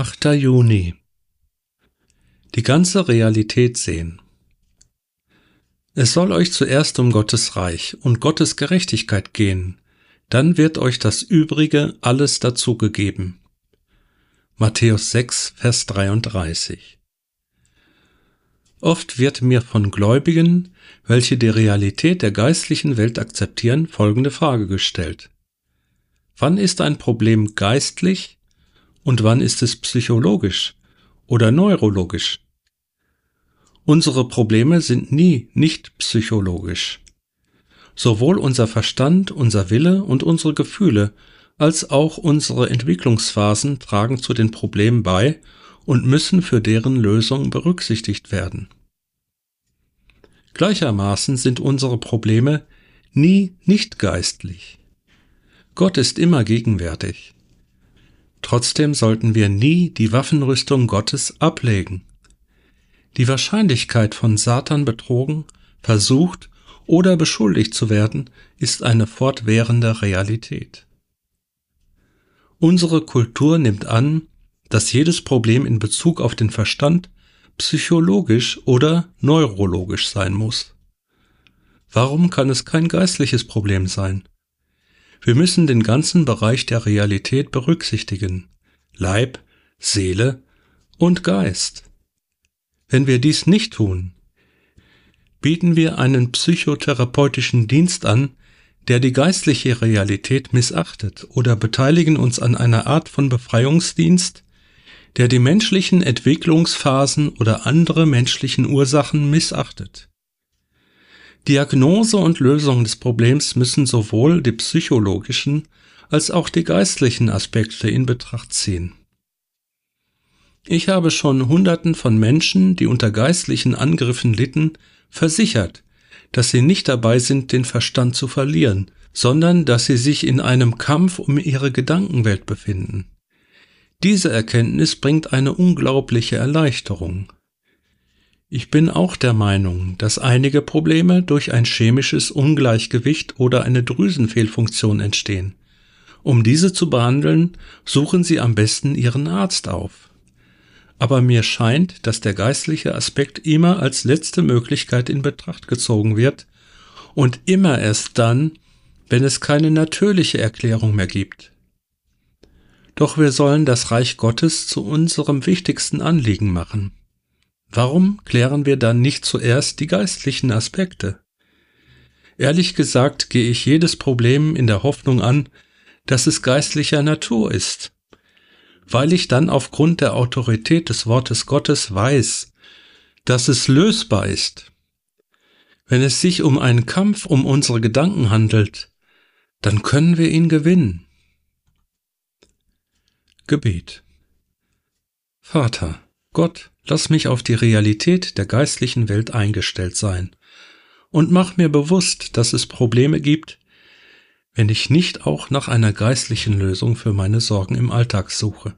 8. Juni Die ganze Realität sehen. Es soll euch zuerst um Gottes Reich und Gottes Gerechtigkeit gehen, dann wird euch das Übrige alles dazugegeben. Matthäus 6, Vers 33 Oft wird mir von Gläubigen, welche die Realität der geistlichen Welt akzeptieren, folgende Frage gestellt. Wann ist ein Problem geistlich und wann ist es psychologisch oder neurologisch? Unsere Probleme sind nie nicht psychologisch. Sowohl unser Verstand, unser Wille und unsere Gefühle als auch unsere Entwicklungsphasen tragen zu den Problemen bei und müssen für deren Lösung berücksichtigt werden. Gleichermaßen sind unsere Probleme nie nicht geistlich. Gott ist immer gegenwärtig. Trotzdem sollten wir nie die Waffenrüstung Gottes ablegen. Die Wahrscheinlichkeit von Satan betrogen, versucht oder beschuldigt zu werden, ist eine fortwährende Realität. Unsere Kultur nimmt an, dass jedes Problem in Bezug auf den Verstand psychologisch oder neurologisch sein muss. Warum kann es kein geistliches Problem sein? Wir müssen den ganzen Bereich der Realität berücksichtigen. Leib, Seele und Geist. Wenn wir dies nicht tun, bieten wir einen psychotherapeutischen Dienst an, der die geistliche Realität missachtet oder beteiligen uns an einer Art von Befreiungsdienst, der die menschlichen Entwicklungsphasen oder andere menschlichen Ursachen missachtet. Diagnose und Lösung des Problems müssen sowohl die psychologischen als auch die geistlichen Aspekte in Betracht ziehen. Ich habe schon Hunderten von Menschen, die unter geistlichen Angriffen litten, versichert, dass sie nicht dabei sind, den Verstand zu verlieren, sondern dass sie sich in einem Kampf um ihre Gedankenwelt befinden. Diese Erkenntnis bringt eine unglaubliche Erleichterung. Ich bin auch der Meinung, dass einige Probleme durch ein chemisches Ungleichgewicht oder eine Drüsenfehlfunktion entstehen. Um diese zu behandeln, suchen Sie am besten Ihren Arzt auf. Aber mir scheint, dass der geistliche Aspekt immer als letzte Möglichkeit in Betracht gezogen wird und immer erst dann, wenn es keine natürliche Erklärung mehr gibt. Doch wir sollen das Reich Gottes zu unserem wichtigsten Anliegen machen. Warum klären wir dann nicht zuerst die geistlichen Aspekte? Ehrlich gesagt gehe ich jedes Problem in der Hoffnung an, dass es geistlicher Natur ist, weil ich dann aufgrund der Autorität des Wortes Gottes weiß, dass es lösbar ist. Wenn es sich um einen Kampf um unsere Gedanken handelt, dann können wir ihn gewinnen. Gebet Vater, Gott, Lass mich auf die Realität der geistlichen Welt eingestellt sein und mach mir bewusst, dass es Probleme gibt, wenn ich nicht auch nach einer geistlichen Lösung für meine Sorgen im Alltag suche.